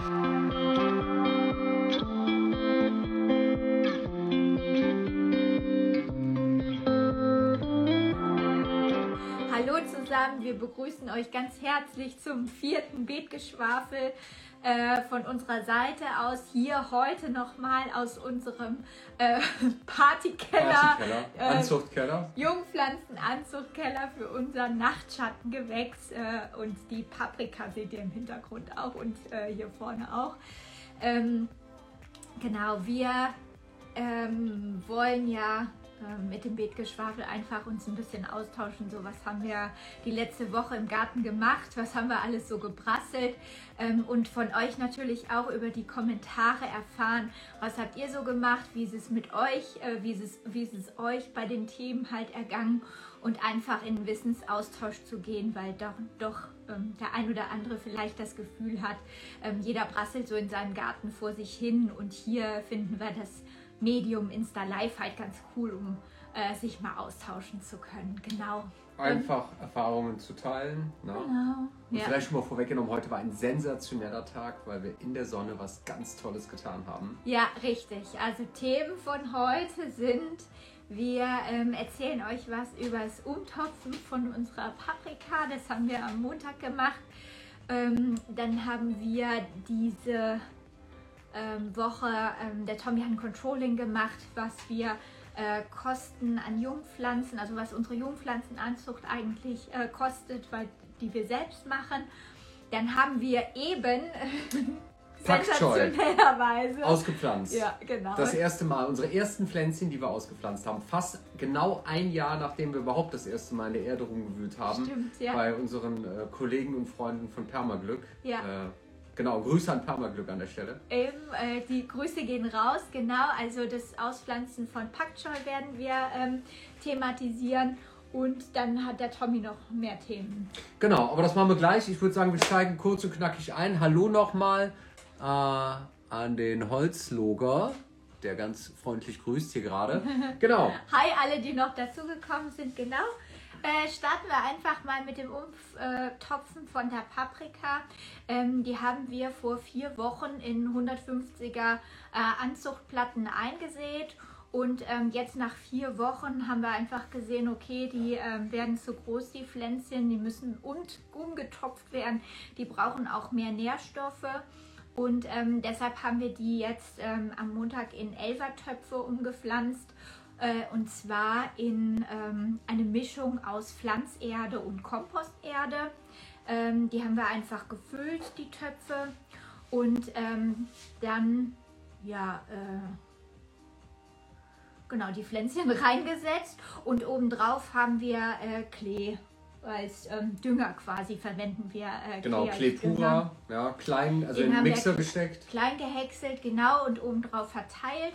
Hallo zusammen, wir begrüßen euch ganz herzlich zum vierten Betgeschwafel äh, von unserer Seite aus. Hier heute nochmal aus unserem äh, Partykeller, Partykeller, äh, Anzuchtkeller. Jungpflanzenanzuchtkeller für unser Nachtschattengewächs äh, und die Paprika seht ihr im Hintergrund auch und äh, hier vorne auch. Ähm, genau, wir ähm, wollen ja mit dem Beetgeschwafel einfach uns ein bisschen austauschen. So, was haben wir die letzte Woche im Garten gemacht? Was haben wir alles so gebrasselt? Ähm, und von euch natürlich auch über die Kommentare erfahren, was habt ihr so gemacht? Wie ist es mit euch? Äh, wie, ist es, wie ist es euch bei den Themen halt ergangen? Und einfach in Wissensaustausch zu gehen, weil doch, doch ähm, der ein oder andere vielleicht das Gefühl hat, ähm, jeder brasselt so in seinem Garten vor sich hin und hier finden wir das Medium Insta Live halt ganz cool, um äh, sich mal austauschen zu können. Genau. Einfach Erfahrungen zu teilen. Ne? Genau. Und Ja. vielleicht schon mal vorweggenommen, heute war ein sensationeller Tag, weil wir in der Sonne was ganz Tolles getan haben. ja, richtig. Also Themen von heute sind, wir ähm, erzählen euch was über das Umtopfen von unserer Paprika. Das haben wir am Montag gemacht. Ähm, dann haben wir diese ähm, Woche, ähm, der Tommy hat ein Controlling gemacht, was wir äh, kosten an Jungpflanzen, also was unsere Jungpflanzenanzucht eigentlich äh, kostet, weil die wir selbst machen. Dann haben wir eben sensationellerweise Ausgepflanzt. ja, genau. Das erste Mal, unsere ersten Pflänzchen, die wir ausgepflanzt haben, fast genau ein Jahr, nachdem wir überhaupt das erste Mal in der Erde rumgewühlt haben, Stimmt, ja. bei unseren äh, Kollegen und Freunden von Permaglück. Ja. Äh, genau, Grüße an Permaglück an der Stelle. Eben, äh, die Grüße gehen raus, genau. Also das Auspflanzen von Pak Choi werden wir ähm, thematisieren. Und dann hat der Tommy noch mehr Themen. Genau, aber das machen wir gleich. Ich würde sagen, wir steigen kurz und knackig ein. Hallo nochmal äh, an den Holzloger, der ganz freundlich grüßt hier gerade. Genau. Hi alle, die noch dazugekommen sind, genau. Äh, starten wir einfach mal mit dem Umtopfen von der Paprika. Ähm, die haben wir vor vier Wochen in 150er äh, Anzuchtplatten eingesät. Und ähm, jetzt nach vier Wochen haben wir einfach gesehen, okay, die ähm, werden zu groß, die Pflänzchen, die müssen und umgetopft werden. Die brauchen auch mehr Nährstoffe. Und ähm, deshalb haben wir die jetzt ähm, am Montag in Elfertöpfe umgepflanzt. Äh, und zwar in ähm, eine Mischung aus Pflanzerde und Komposterde. Ähm, die haben wir einfach gefüllt, die Töpfe. Und ähm, dann, ja, äh, genau, die Pflänzchen reingesetzt. Und obendrauf haben wir äh, Klee als ähm, Dünger quasi verwenden wir. Äh, Genau, Klee pura, ja, klein, also Den in den Mixer gesteckt. klein gehäckselt, genau, und obendrauf verteilt.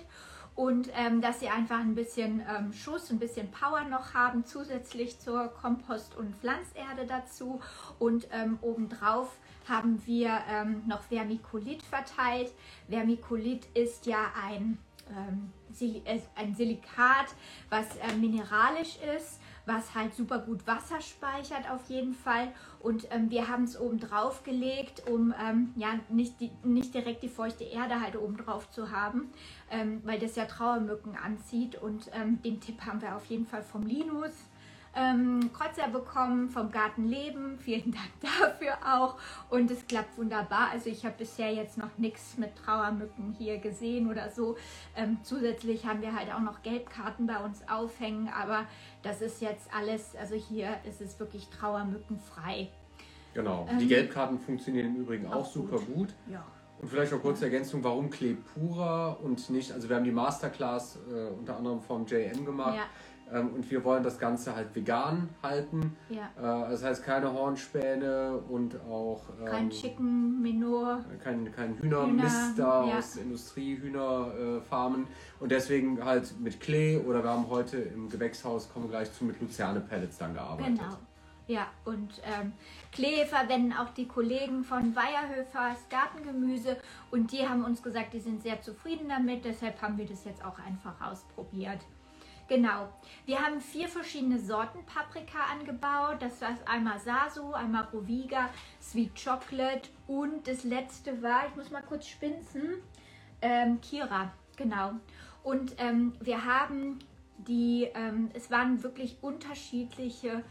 Und ähm, dass sie einfach ein bisschen ähm, Schuss, ein bisschen Power noch haben, zusätzlich zur Kompost- und Pflanzerde dazu. Und ähm, obendrauf haben wir ähm, noch Vermiculit verteilt. Vermiculit ist ja ein, ähm, Sil äh, ein Silikat, was äh, mineralisch ist was halt super gut Wasser speichert auf jeden Fall. Und ähm, wir haben es oben drauf gelegt, um ähm, ja nicht, die, nicht direkt die feuchte Erde halt oben drauf zu haben, ähm, weil das ja Trauermücken anzieht. Und ähm, den Tipp haben wir auf jeden Fall vom Linus ähm, Kreuzer bekommen, vom Garten Leben. Vielen Dank dafür auch. Und es klappt wunderbar. Also ich habe bisher jetzt noch nichts mit Trauermücken hier gesehen oder so. Ähm, zusätzlich haben wir halt auch noch Gelbkarten bei uns aufhängen, aber das ist jetzt alles, also hier ist es wirklich trauermückenfrei. Genau. Ähm, die Gelbkarten funktionieren im Übrigen auch, auch super gut. Ja. Und vielleicht noch kurze Ergänzung, warum Klee pura und nicht, also wir haben die Masterclass äh, unter anderem vom JM gemacht Ja, ähm, und wir wollen das Ganze halt vegan halten. ja. Äh, das heißt keine Hornspäne und auch ähm, Kein Chicken Menor. kein, kein Hühnermist Hühner, da ja. aus Industriehühnerfarmen und deswegen halt mit Klee oder wir haben heute im Gewächshaus, kommen wir gleich zu, mit Luzerne-Pellets dann gearbeitet. Genau. Ja, und ähm, Klee verwenden auch die Kollegen von Weierhöfers Gartengemüse und die haben uns gesagt, die sind sehr zufrieden damit, deshalb haben wir das jetzt auch einfach ausprobiert. Genau. Wir haben vier verschiedene Sorten Paprika angebaut. Das war einmal Sasu, einmal Roviga, Sweet Chocolate und das letzte war, ich muss mal kurz spinzen, ähm, Kira. Genau. Und ähm, wir haben die, ähm, es waren wirklich unterschiedliche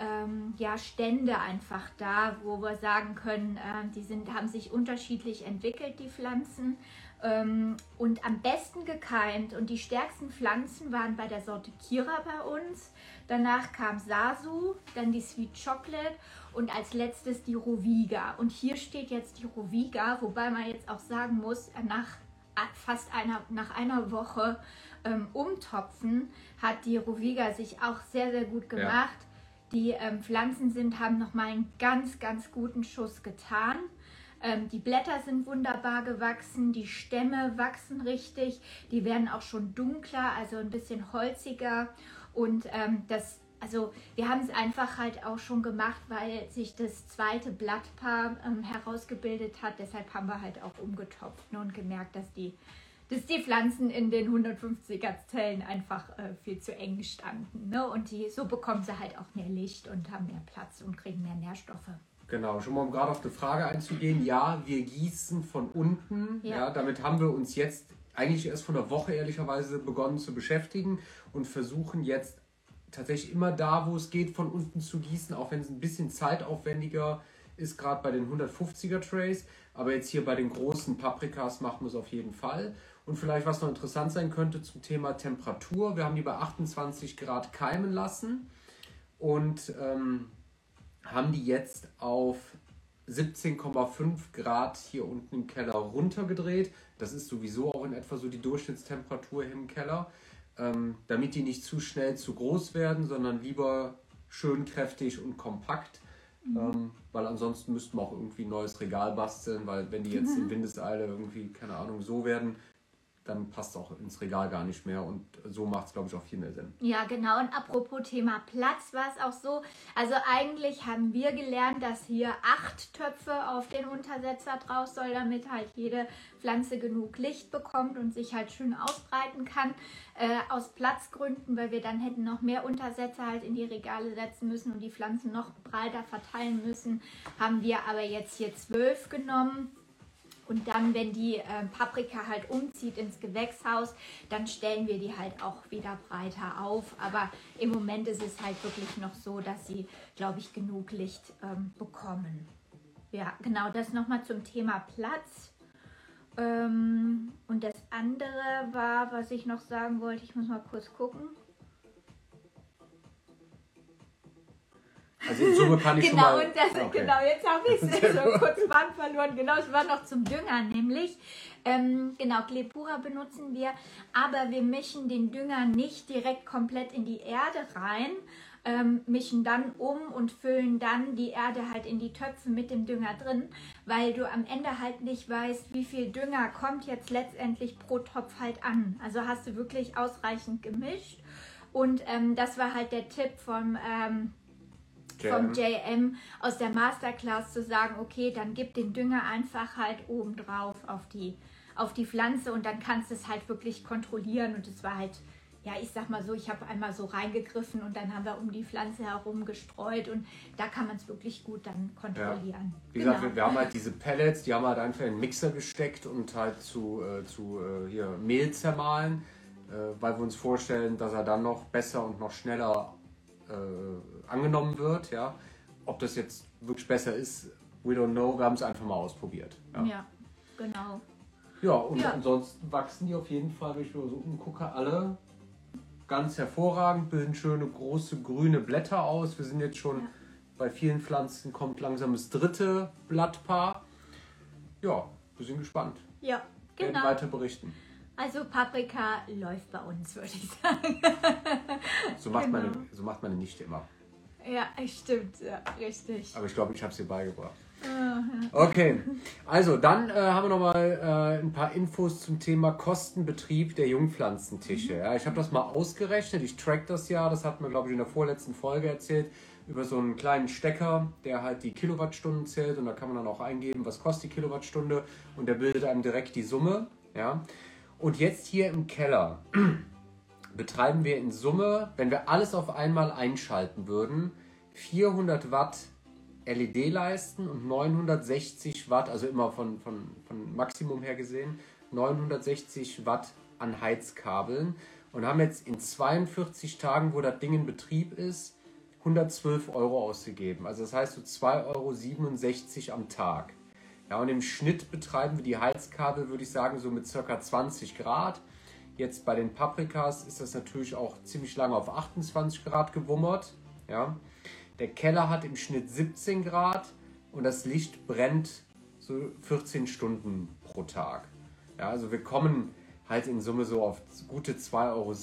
ähm, ja, Stände einfach da, wo wir sagen können, äh, die sind, haben sich unterschiedlich entwickelt, die Pflanzen. Ähm, und am besten gekeimt und die stärksten Pflanzen waren bei der Sorte Kira bei uns. Danach kam Sasu, dann die Sweet Chocolate und als letztes die Roviga. Und hier steht jetzt die Roviga, wobei man jetzt auch sagen muss, nach fast einer, nach einer Woche ähm, umtopfen hat die Roviga sich auch sehr, sehr gut gemacht. Ja. Die ähm, Pflanzen sind, haben nochmal einen ganz, ganz guten Schuss getan. Ähm, die Blätter sind wunderbar gewachsen, die Stämme wachsen richtig, die werden auch schon dunkler, also ein bisschen holziger. Und ähm, das, also wir haben es einfach halt auch schon gemacht, weil sich das zweite Blattpaar ähm, herausgebildet hat. Deshalb haben wir halt auch umgetopft ne, und gemerkt, dass die, dass die Pflanzen in den 150er Zellen einfach äh, viel zu eng standen. Ne? Und die, so bekommen sie halt auch mehr Licht und haben mehr Platz und kriegen mehr Nährstoffe. Genau, schon mal um gerade auf die Frage einzugehen. Ja, wir gießen von unten. Ja. ja. damit haben wir uns jetzt eigentlich erst vor einer Woche ehrlicherweise begonnen zu beschäftigen und versuchen jetzt tatsächlich immer da, wo es geht, von unten zu gießen, auch wenn es ein bisschen zeitaufwendiger ist, gerade bei den 150er Trays. Aber jetzt hier bei den großen Paprikas machen wir es auf jeden Fall. Und vielleicht, was noch interessant sein könnte zum Thema Temperatur. Wir haben die bei 28 Grad keimen lassen. Und ähm, haben die jetzt auf 17,5 Grad hier unten im Keller runtergedreht. Das ist sowieso auch in etwa so die Durchschnittstemperatur im Keller, ähm, damit die nicht zu schnell zu groß werden, sondern lieber schön kräftig und kompakt. Mhm. Ähm, weil ansonsten müssten wir auch irgendwie ein neues Regal basteln, weil wenn die jetzt in Windeseile irgendwie, keine Ahnung, so werden, dann passt es auch ins Regal gar nicht mehr und so macht es, glaube ich, auch viel mehr Sinn. Ja, genau. Und apropos Thema Platz war es auch so. Also eigentlich haben wir gelernt, dass hier acht Töpfe auf den Untersetzer drauf soll, damit halt jede Pflanze genug Licht bekommt und sich halt schön ausbreiten kann. Äh, aus Platzgründen, weil wir dann hätten noch mehr Untersetzer halt in die Regale setzen müssen und die Pflanzen noch breiter verteilen müssen, haben wir aber jetzt hier zwölf genommen und dann, wenn die äh, Paprika halt umzieht ins Gewächshaus, dann stellen wir die halt auch wieder breiter auf. Aber im Moment ist es halt wirklich noch so, dass sie, glaube ich, genug Licht ähm, bekommen. Ja, genau, das nochmal zum Thema Platz. Ähm, und das andere war, was ich noch sagen wollte, ich muss mal kurz gucken. Also in Summe kann ich genau, schon mal... Und das, okay. Genau, jetzt habe ich es so kurz Band verloren. Genau, es war noch zum Dünger nämlich. Ähm, genau, Klepura benutzen wir, aber wir mischen den Dünger nicht direkt komplett in die Erde rein, ähm, mischen dann um und füllen dann die Erde halt in die Töpfe mit dem Dünger drin, weil du am Ende halt nicht weißt, wie viel Dünger kommt jetzt letztendlich pro Topf halt an. Also hast du wirklich ausreichend gemischt. Und ähm, das war halt der Tipp vom... Ähm, vom JM aus der Masterclass zu sagen, okay, dann gib den Dünger einfach halt oben drauf auf die, auf die Pflanze und dann kannst du es halt wirklich kontrollieren. Und es war halt, ja, ich sag mal so, ich habe einmal so reingegriffen und dann haben wir um die Pflanze herum gestreut und da kann man es wirklich gut dann kontrollieren. Ja. Wie genau. gesagt, wir, wir, haben halt diese Pellets, die haben halt einfach in den Mixer gesteckt und halt zu, äh, zu äh, hier Mehl zermahlen, äh, weil wir uns vorstellen, dass er dann noch besser und noch schneller äh, angenommen wird. Ja? Ob das jetzt wirklich besser ist, we don't know. Wir haben es einfach mal ausprobiert. Ja, ja genau. Ja, und ja. ansonsten wachsen die auf jeden Fall, wenn ich mir so umgucke, alle ganz hervorragend, bilden schöne große grüne Blätter aus. Wir sind jetzt schon ja. bei vielen Pflanzen, kommt langsam das dritte Blattpaar. Ja, wir sind gespannt. Ja, genau. Werden weiter berichten. Also Paprika läuft bei uns, würde ich sagen. so, macht genau. meine, so macht meine Nichte immer. Ja, stimmt, ja, richtig. Aber ich glaube, ich habe es ihr beigebracht. Okay, also dann äh, haben wir nochmal äh, ein paar Infos zum Thema Kostenbetrieb der Jungpflanzentische. Ja, ich habe das mal ausgerechnet, ich track das ja, das hat mir glaube ich in der vorletzten Folge erzählt, über so einen kleinen Stecker, der halt die Kilowattstunden zählt und da kann man dann auch eingeben, was kostet die Kilowattstunde und der bildet einem direkt die Summe. Ja. Und jetzt hier im Keller betreiben wir in Summe, wenn wir alles auf einmal einschalten würden, 400 Watt LED-Leisten und 960 Watt, also immer von, von, von Maximum her gesehen, 960 Watt an Heizkabeln und haben jetzt in 42 Tagen, wo das Ding in Betrieb ist, 112 Euro ausgegeben. Also das heißt so 2,67 Euro am Tag. Ja, und im Schnitt betreiben wir die Heizkabel, würde ich sagen, so mit ca. 20 Grad. Jetzt bei den Paprikas ist das natürlich auch ziemlich lange auf 28 Grad gewummert. Ja. Der Keller hat im Schnitt 17 Grad und das Licht brennt so 14 Stunden pro Tag. Ja, also wir kommen halt in Summe so auf gute 2,70 Euro.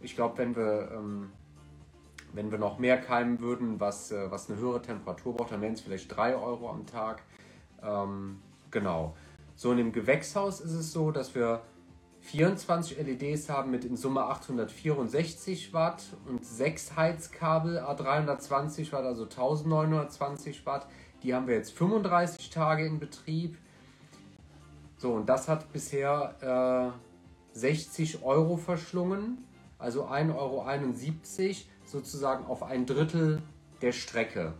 Ich glaube, wenn wir, ähm, wenn wir noch mehr keimen würden, was, äh, was eine höhere Temperatur braucht, dann wären es vielleicht 3 Euro am Tag. Ähm, genau. So in dem Gewächshaus ist es so, dass wir 24 LEDs haben mit in Summe 864 Watt und 6 Heizkabel A320 Watt, also 1920 Watt. Die haben wir jetzt 35 Tage in Betrieb. So, und das hat bisher äh, 60 Euro verschlungen, also 1,71 Euro sozusagen auf ein Drittel der Strecke.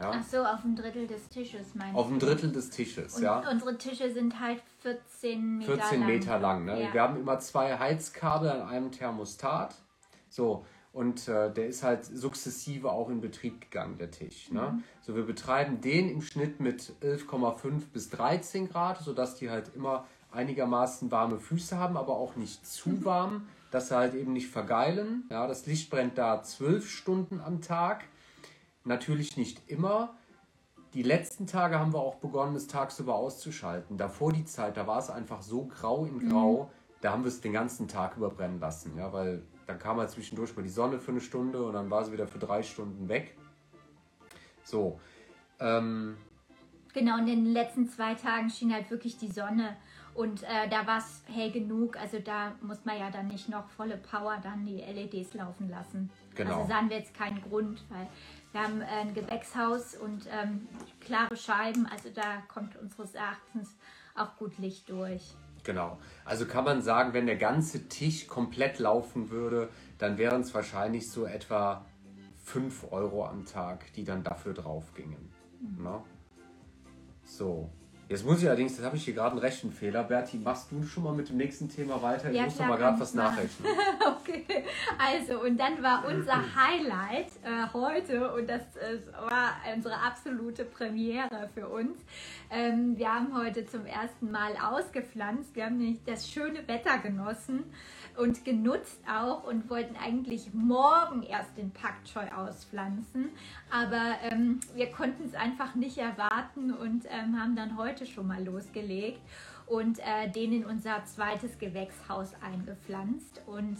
Ja? Ach so, auf ein Drittel des Tisches meinst Auf ein Drittel des Tisches, und ja. Unsere Tische sind halt 14 Meter 14 Meter lang. lang ne? Ja. Wir haben immer zwei Heizkabel an einem Thermostat. So, und äh, der ist halt sukzessive auch in Betrieb gegangen, der Tisch. Ne? Mhm. So, wir betreiben den im Schnitt mit 11,5 bis 13 Grad, sodass die halt immer einigermaßen warme Füße haben, aber auch nicht zu mhm. warm, dass sie halt eben nicht vergeilen. Ja, das Licht brennt da zwölf Stunden am Tag. Natürlich nicht immer. Die letzten Tage haben wir auch begonnen, es tagsüber auszuschalten. Davor die Zeit, da war es einfach so grau in grau, mhm. da haben wir es den ganzen Tag überbrennen lassen. Ja, weil dann kam halt zwischendurch mal die Sonne für eine Stunde und dann war sie wieder für drei Stunden weg. So. Ähm, genau, und in den letzten zwei Tagen schien halt wirklich die Sonne. Und äh, da war es hell genug, also da muss man ja dann nicht noch volle Power dann die LEDs laufen lassen. Genau. Also sahen wir jetzt keinen Grund, weil wir haben ein Gewächshaus und ähm, klare Scheiben, also da kommt unseres Erachtens auch gut Licht durch. Genau. Also kann man sagen, wenn der ganze Tisch komplett laufen würde, dann wären es wahrscheinlich so etwa 5 Euro am Tag, die dann dafür drauf gingen. Mhm. Ne? So. Jetzt muss ich allerdings, das habe ich hier gerade einen Rechenfehler. Berti, machst du schon mal mit dem nächsten Thema weiter? Ich ja, muss noch mal gerade was nachrechnen. okay, also und dann war unser Highlight äh, heute und das äh, war unsere absolute Premiere für uns. Ähm, wir haben heute zum ersten Mal ausgepflanzt. Wir haben nämlich das schöne Wetter genossen und genutzt auch und wollten eigentlich morgen erst den Pak Choi auspflanzen. Aber ähm, wir konnten es einfach nicht erwarten und ähm, haben dann heute schon mal losgelegt und äh, den in unser zweites Gewächshaus eingepflanzt. Und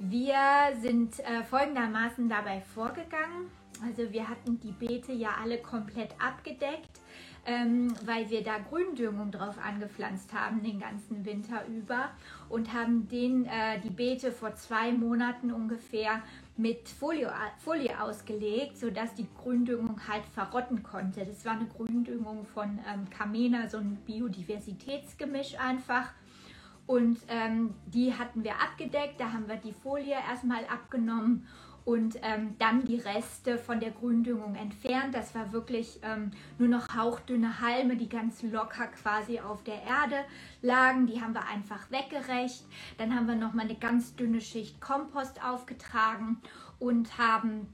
wir sind äh, folgendermaßen dabei vorgegangen. Also wir hatten die Beete ja alle komplett abgedeckt ähm, weil wir da Gründüngung drauf angepflanzt haben den ganzen Winter über und haben den, äh, die Beete vor zwei Monaten ungefähr mit Folie, Folie ausgelegt, sodass die Gründüngung halt verrotten konnte. Das war eine Gründüngung von ähm, Camena, so ein Biodiversitätsgemisch einfach. Und ähm, die hatten wir abgedeckt, da haben wir die Folie erstmal abgenommen und ähm, dann die Reste von der Gründüngung entfernt. Das war wirklich ähm, nur noch hauchdünne Halme, die ganz locker quasi auf der Erde lagen. Die haben wir einfach weggerecht. Dann haben wir nochmal eine ganz dünne Schicht Kompost aufgetragen und haben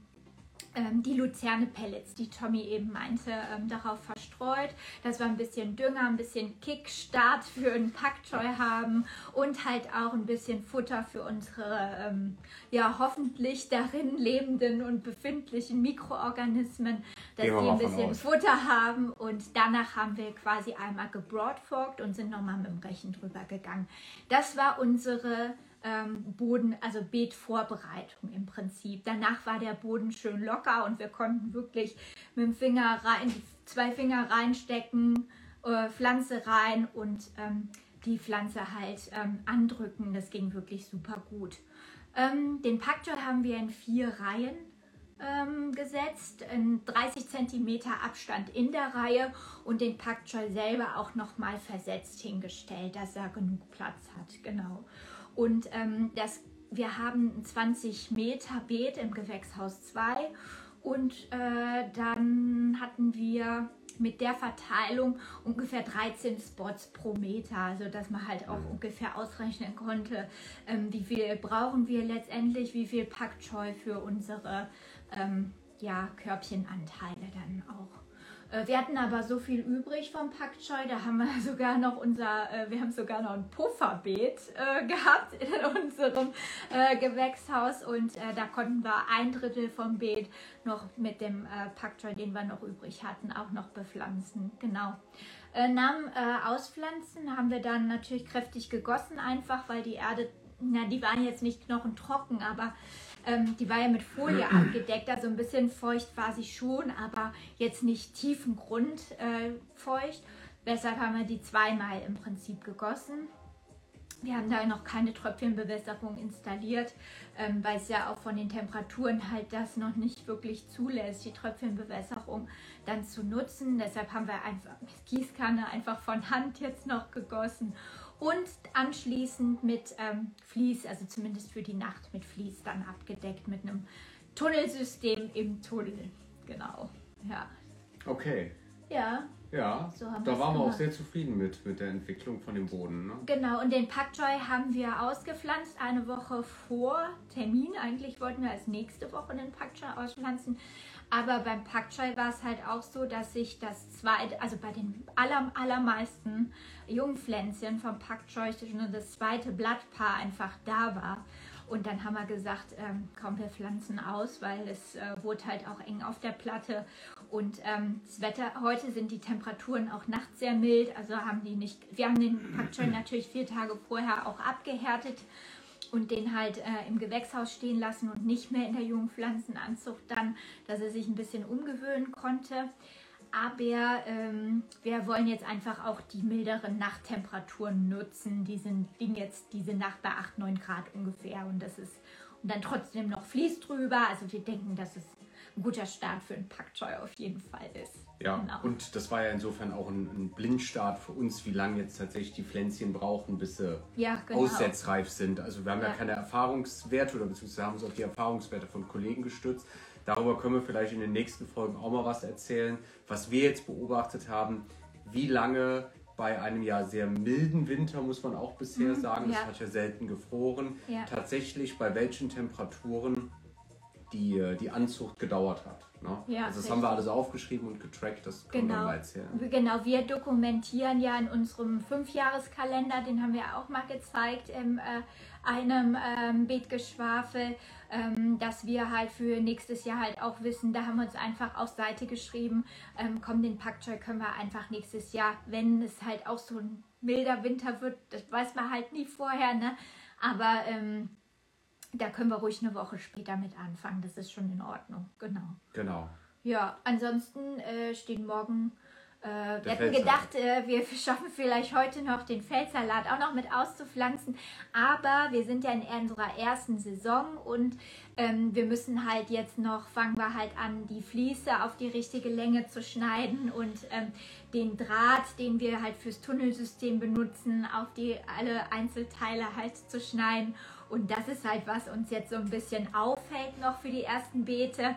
die Luzerne-Pellets, die Tommy eben meinte, ähm, darauf verstreut, dass wir ein bisschen Dünger, ein bisschen Kickstart für einen Packjoy haben und halt auch ein bisschen Futter für unsere ähm, ja hoffentlich darin lebenden und befindlichen Mikroorganismen, dass die ein bisschen Futter haben und danach haben wir quasi einmal gebroadforkt und sind nochmal mit dem Rechen drüber gegangen. Das war unsere ähm, Boden, also Beetvorbereitung im Prinzip. Danach war der Boden schön locker und wir konnten wirklich mit dem Finger rein, zwei Finger reinstecken, äh, Pflanze rein und ähm, die Pflanze halt ähm, andrücken. Das ging wirklich super gut. Ähm, den Packjoy haben wir in vier Reihen ähm, gesetzt, in 30 cm Abstand in der Reihe und den Packjoy selber auch nochmal versetzt hingestellt, dass er genug Platz hat. Genau. Und ähm, das, wir haben ein 20 Meter Beet im Gewächshaus 2 und äh, dann hatten wir mit der Verteilung ungefähr 13 Spots pro Meter, also dass man halt auch ungefähr ausrechnen konnte, ähm, wie viel brauchen wir letztendlich, wie viel Pak Choi für unsere ähm, ja, Körbchenanteile dann auch. Äh, wir hatten aber so viel übrig vom Pak Choi, da haben wir sogar noch unser, äh, wir haben sogar noch ein Pufferbeet äh, gehabt in unserem Gewächshaus und da konnten wir ein Drittel vom Beet noch mit dem Pak Choi, den wir noch übrig hatten, auch noch bepflanzen. Genau. dem Auspflanzen haben wir dann natürlich kräftig gegossen, einfach weil die Erde, na, die waren jetzt nicht knochentrocken, aber ähm, die war ja mit Folie abgedeckt, also ein bisschen feucht war sie schon, aber jetzt nicht tiefengrund äh, feucht. Deshalb haben wir die zweimal im Prinzip gegossen. Wir haben da noch keine Tröpfchenbewässerung installiert, ähm, weil es ja auch von den Temperaturen halt das noch nicht wirklich zulässt, die Tröpfchenbewässerung dann zu nutzen. Deshalb haben wir einfach mit Gießkanne einfach von Hand jetzt noch gegossen und anschließend mit ähm, Vlies, also zumindest für die Nacht mit Vlies dann abgedeckt mit einem Tunnelsystem im Tunnel. Genau, ja. Okay. Ja. Ja, so da waren wir auch sehr zufrieden mit, mit der Entwicklung von dem Boden. Ne? Genau, und den Pak Choi haben wir ausgepflanzt, eine Woche vor Termin. Eigentlich wollten wir als nächste Woche den Pak Choi auspflanzen. Aber beim Pak Choi war es halt auch so, dass sich das zweite, also bei den aller, allermeisten Jungpflänzchen vom Pak Choi schon das zweite Blattpaar einfach da war. Und dann haben wir gesagt, ähm, komm, wir pflanzen aus, weil es äh, wurde halt auch eng auf der Platte. Und ähm, das Wetter, heute sind die Temperaturen auch nachts sehr mild, also haben die nicht, wir haben den Pak Choi natürlich vier Tage vorher auch abgehärtet und den halt äh, im Gewächshaus stehen lassen und nicht mehr in der Jungpflanzenanzucht dann, dass er sich ein bisschen umgewöhnen konnte. Aber ähm, wir wollen jetzt einfach auch die milderen Nachttemperaturen nutzen. Die sind, liegen jetzt diese Nacht bei 8, 9 Grad ungefähr und das ist und dann trotzdem noch Fließ drüber. Also wir denken, dass es ein guter Start für einen Pak Choi auf jeden Fall ist. Ja, genau. und das war ja insofern auch ein, ein, Blindstart für uns, wie lange jetzt tatsächlich die Pflänzchen brauchen, bis sie ja, genau. aussetzreif sind. Also wir haben ja. ja keine Erfahrungswerte oder beziehungsweise haben uns auf die Erfahrungswerte von Kollegen gestützt. Darüber können wir vielleicht in den nächsten Folgen auch mal was erzählen, was wir jetzt beobachtet haben, wie lange bei einem ja sehr milden Winter, muss man auch bisher mhm, sagen, ja. es hat ja selten gefroren, tatsächlich bei welchen Temperaturen die, die Anzucht gedauert hat. Ne? Ja, also das richtig. haben wir alles aufgeschrieben und getrackt, das können genau. wir mal erzählen. Genau, wir dokumentieren ja in unserem Fünfjahreskalender, den haben wir auch mal gezeigt, in äh, einem ähm, Beetgeschwafel, ähm, dass wir halt für nächstes Jahr halt auch wissen, da haben wir uns einfach auf Seite geschrieben, ähm, komm, den Packjoy können wir einfach nächstes Jahr, wenn es halt auch so ein milder Winter wird, das weiß man halt nie vorher, ne? aber ähm, da können wir ruhig eine Woche später mit anfangen. Das ist schon in Ordnung. Genau. Genau. Ja, ansonsten äh, stehen morgen. Äh, wir hätten gedacht, äh, wir schaffen vielleicht heute noch den Feldsalat auch noch mit auszupflanzen. Aber wir sind ja in unserer ersten Saison und ähm, wir müssen halt jetzt noch, fangen wir halt an, die Fliese auf die richtige Länge zu schneiden und ähm, den Draht, den wir halt fürs Tunnelsystem benutzen, auf die alle Einzelteile halt zu schneiden und das ist halt, was uns jetzt so ein bisschen auffällt noch für die ersten Beete.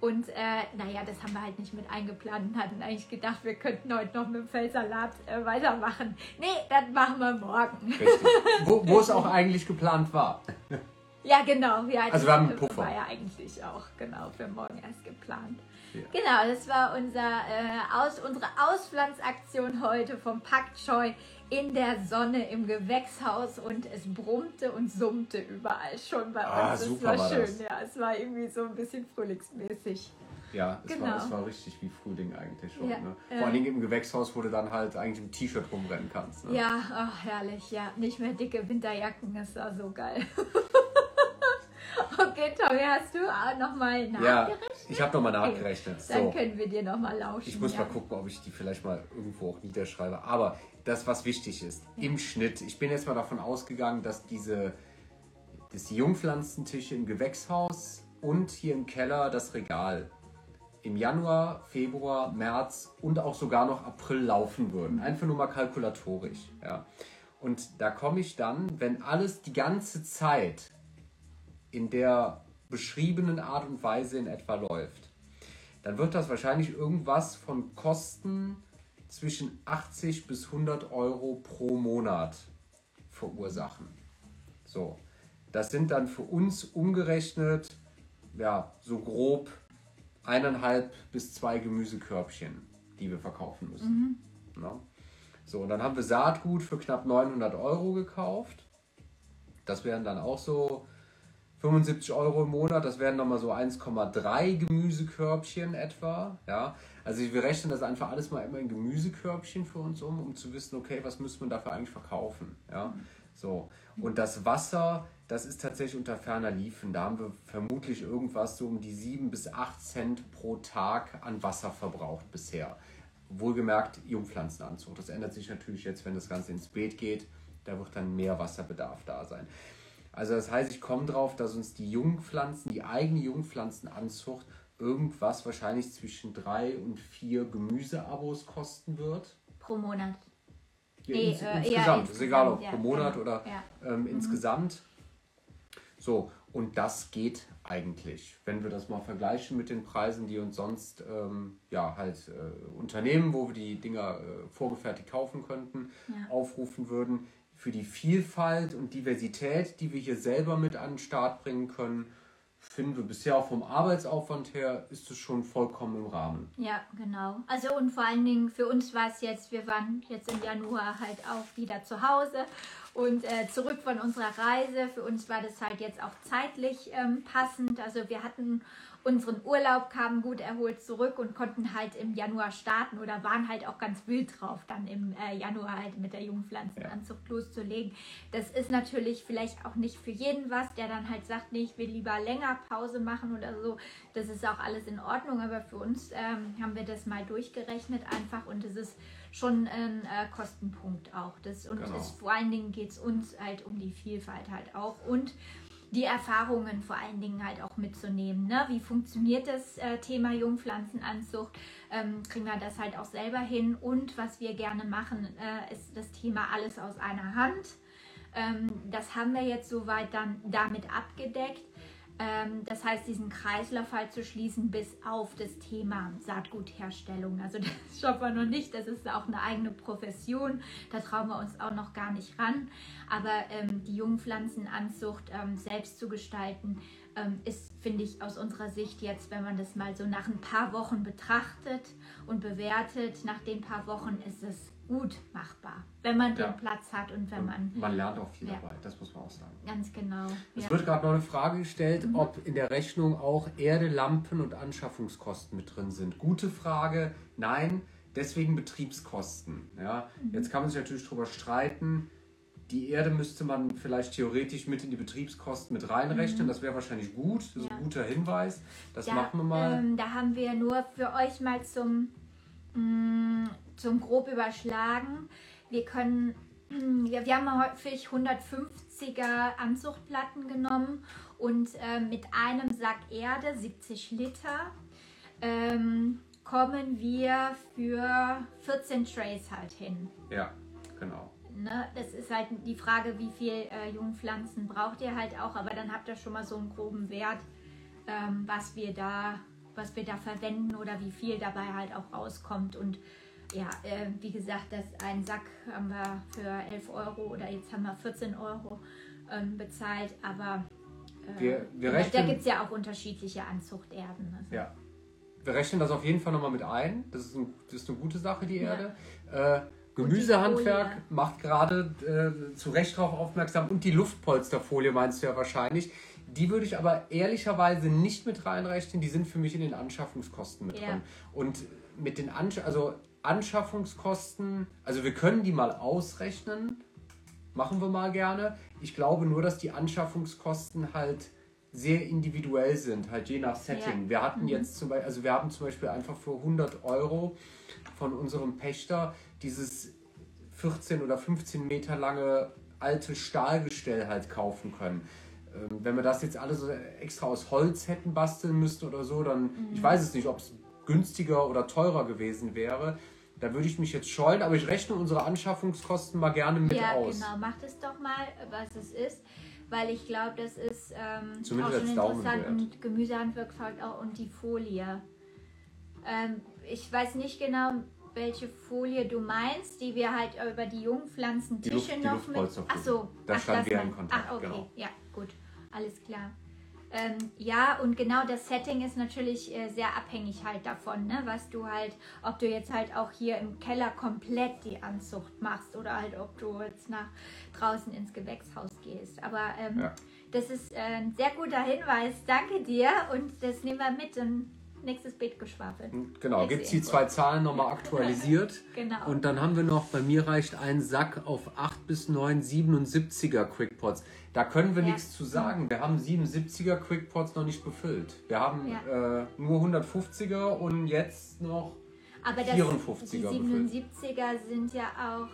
Und äh, naja, das haben wir halt nicht mit eingeplant und hatten eigentlich gedacht, wir könnten heute noch mit dem Feldsalat äh, weitermachen. Nee, das machen wir morgen. Richtig. Wo, wo es auch eigentlich geplant war. Ja, genau. Wir also wir haben einen Puffer. War ja eigentlich auch genau für morgen erst geplant. Ja. Genau, das war unser, äh, aus, unsere Auspflanzaktion heute vom Pak Choi in der Sonne im Gewächshaus und es brummte und summte überall schon bei ah, uns. Es war, war schön, das. ja. Es war irgendwie so ein bisschen frühlingsmäßig. Ja, es, genau. war, es war richtig wie Frühling eigentlich schon. Ja, ne? Vor allen Dingen im Gewächshaus, wo du dann halt eigentlich im T-Shirt rumrennen kannst. Ne? Ja, ach, herrlich, ja. Nicht mehr dicke Winterjacken, das war so geil. okay, Tommy, hast du nochmal nachgerechnet? Ja, ich habe nochmal nachgerechnet. Okay. Dann können wir dir nochmal lauschen. Ich muss ja. mal gucken, ob ich die vielleicht mal irgendwo auch niederschreibe. Aber das, was wichtig ist. Im Schnitt. Ich bin jetzt mal davon ausgegangen, dass diese dass die Jungpflanzentische im Gewächshaus und hier im Keller das Regal im Januar, Februar, März und auch sogar noch April laufen würden. Einfach nur mal kalkulatorisch. Ja. Und da komme ich dann, wenn alles die ganze Zeit in der beschriebenen Art und Weise in etwa läuft, dann wird das wahrscheinlich irgendwas von Kosten zwischen 80 bis 100 Euro pro Monat verursachen. So, das sind dann für uns umgerechnet, ja, so grob eineinhalb bis zwei Gemüsekörbchen, die wir verkaufen müssen. Mhm. Ja. So, und dann haben wir Saatgut für knapp 900 Euro gekauft. Das wären dann auch so 75 Euro im Monat. Das wären nochmal so 1,3 Gemüsekörbchen etwa. Ja, also wir rechnen das einfach alles mal immer in Gemüsekörbchen für uns um, um zu wissen, okay, was müssen wir dafür eigentlich verkaufen. Ja, so. Und das Wasser, das ist tatsächlich unter ferner Liefen. Da haben wir vermutlich irgendwas so um die 7 bis 8 Cent pro Tag an Wasser verbraucht bisher. Wohlgemerkt Jungpflanzenanzug. Das ändert sich natürlich jetzt, wenn das Ganze ins Beet geht. Da wird dann mehr Wasserbedarf da sein. Also das heißt, ich komme drauf, dass uns die Jungpflanzen, die eigene Jungpflanzenanzucht irgendwas wahrscheinlich zwischen drei und vier Gemüseabos kosten wird. Pro Monat. Ja, nee, ins, äh, insgesamt, ist egal ob ja, pro Monat genau. oder ja. ähm, mhm. insgesamt. So, und das geht eigentlich, wenn wir das mal vergleichen mit den Preisen, die uns sonst ähm, ja halt äh, Unternehmen, wo wir die Dinger äh, vorgefertigt kaufen könnten, aufrufen würden. Für die Vielfalt und Diversität, die wir hier selber mit an den Start bringen können, finden wir bisher auch vom Arbeitsaufwand her ist es schon vollkommen im Rahmen. Ja, genau. Also und vor allen Dingen für uns war es jetzt, wir waren jetzt im Januar halt auch wieder zu Hause und äh, zurück von unserer Reise. Für uns war das halt jetzt auch zeitlich ähm, passend. Also wir hatten unseren Urlaub, kamen gut erholt zurück und konnten halt im Januar starten oder waren halt auch ganz wild drauf, dann im äh, Januar halt mit der Jungpflanzenanzucht ja. loszulegen. Das ist natürlich vielleicht auch nicht für jeden was, der dann halt sagt, nee, ich will lieber länger Pause machen oder so. Das ist auch alles in Ordnung, aber für uns ähm, haben wir das mal durchgerechnet einfach und es ist schon ein äh, Kostenpunkt auch. Das, und genau. es, vor allen Dingen geht es uns halt um die Vielfalt halt auch und die Erfahrungen vor allen Dingen halt auch mitzunehmen. Ne? Wie funktioniert das äh, Thema Jungpflanzenanzucht? Ähm, kriegen wir das halt auch selber hin? Und was wir gerne machen, äh, ist das Thema alles aus einer Hand. Ähm, das haben wir jetzt soweit dann damit abgedeckt. Ähm, das heißt, diesen Kreislauf halt zu schließen bis auf das Thema Saatgutherstellung. Also das schaffen wir noch nicht, das ist auch eine eigene Profession, da trauen wir uns auch noch gar nicht ran. Aber ähm, die Jungpflanzenanzucht ähm, selbst zu gestalten, ähm, ist, finde ich, aus unserer Sicht jetzt, wenn man das mal so nach ein paar Wochen betrachtet und bewertet, nach den paar Wochen ist es gut machbar, wenn man ja. den Platz hat und wenn und man. Man lernt auch viel ja. dabei, das muss man auch sagen. Ganz genau. Es ja. wird gerade noch eine Frage gestellt, mhm. ob in der Rechnung auch Erde, Lampen und Anschaffungskosten mit drin sind. Gute Frage, nein, deswegen Betriebskosten. Ja? Mhm. Jetzt kann man sich natürlich darüber streiten. Die Erde müsste man vielleicht theoretisch mit in die Betriebskosten mit reinrechnen. Mhm. Das wäre wahrscheinlich gut. Das ist ein guter Hinweis. Das da, machen wir mal. Ähm, da haben wir nur für euch mal zum Mm, zum grob überschlagen. Wir können, wir, wir haben häufig 150er Anzuchtplatten genommen und äh, mit einem Sack Erde, 70 Liter, ähm, kommen wir für 14 Trays halt hin. Ja, genau. Ne, das ist halt die Frage, wie viel äh, Jungpflanzen braucht ihr halt auch, aber dann habt ihr schon mal so einen groben Wert, ähm, was wir da was wir da verwenden oder wie viel dabei halt auch rauskommt. Und ja, äh, wie gesagt, das ein Sack haben wir für 11 Euro oder jetzt haben wir 14 Euro ähm, bezahlt, aber äh, wir, wir rechnen, da gibt es ja auch unterschiedliche Anzuchterden. Also. Ja. Wir rechnen das auf jeden Fall nochmal mit ein. Das ist, ein, das ist eine gute Sache, die Erde. Ja. Äh, Gemüsehandwerk macht gerade äh, zu Recht darauf aufmerksam und die Luftpolsterfolie meinst du ja wahrscheinlich. Die würde ich aber ehrlicherweise nicht mit reinrechnen. Die sind für mich in den Anschaffungskosten mit ja. drin. Und mit den Ansch also Anschaffungskosten, also wir können die mal ausrechnen. Machen wir mal gerne. Ich glaube nur, dass die Anschaffungskosten halt sehr individuell sind, halt je nach Setting. Ja. Wir hatten mhm. jetzt zum Beispiel, also wir haben zum Beispiel einfach für 100 Euro von unserem Pächter dieses 14 oder 15 Meter lange alte Stahlgestell halt kaufen können. Ähm, wenn wir das jetzt alles extra aus Holz hätten basteln müssten oder so, dann, mhm. ich weiß es nicht, ob es günstiger oder teurer gewesen wäre. Da würde ich mich jetzt scheuen, aber ich rechne unsere Anschaffungskosten mal gerne mit ja, aus. Ja, genau. Macht es doch mal, was es ist. Weil ich glaube, das ist ähm, Zumindest auch schon interessant und Gemüsehandwerk fragt auch und die Folie. Ähm, ich weiß nicht genau, welche Folie du meinst, die wir halt über die Jungpflanzen Die Luft- die noch mit. Luftpolsterfolie. Ach so, Da ach, standen wir in Kontakt, Ach, okay, genau. ja, gut, alles klar. Ähm, ja, und genau das Setting ist natürlich äh, sehr abhängig halt davon, ne? was du halt, ob du jetzt halt auch hier im Keller komplett die Anzucht machst oder halt ob du jetzt nach draußen ins Gewächshaus gehst. Aber ähm, Ja. das ist äh, ein sehr guter Hinweis. Danke dir und das nehmen wir mit in nächstes Beetgeschwafel. Genau, Nächste gibt es die zwei Zahlen nochmal aktualisiert. Genau. Und dann haben wir noch, bei mir reicht ein Sack auf 8 bis 9 77er Quickpots. Da können wir Ja. nichts zu sagen. Wir haben 77er Quickpots noch nicht befüllt. Wir haben Ja. äh, nur 150er und jetzt noch Aber das, 54er die befüllt. 77er sind ja auch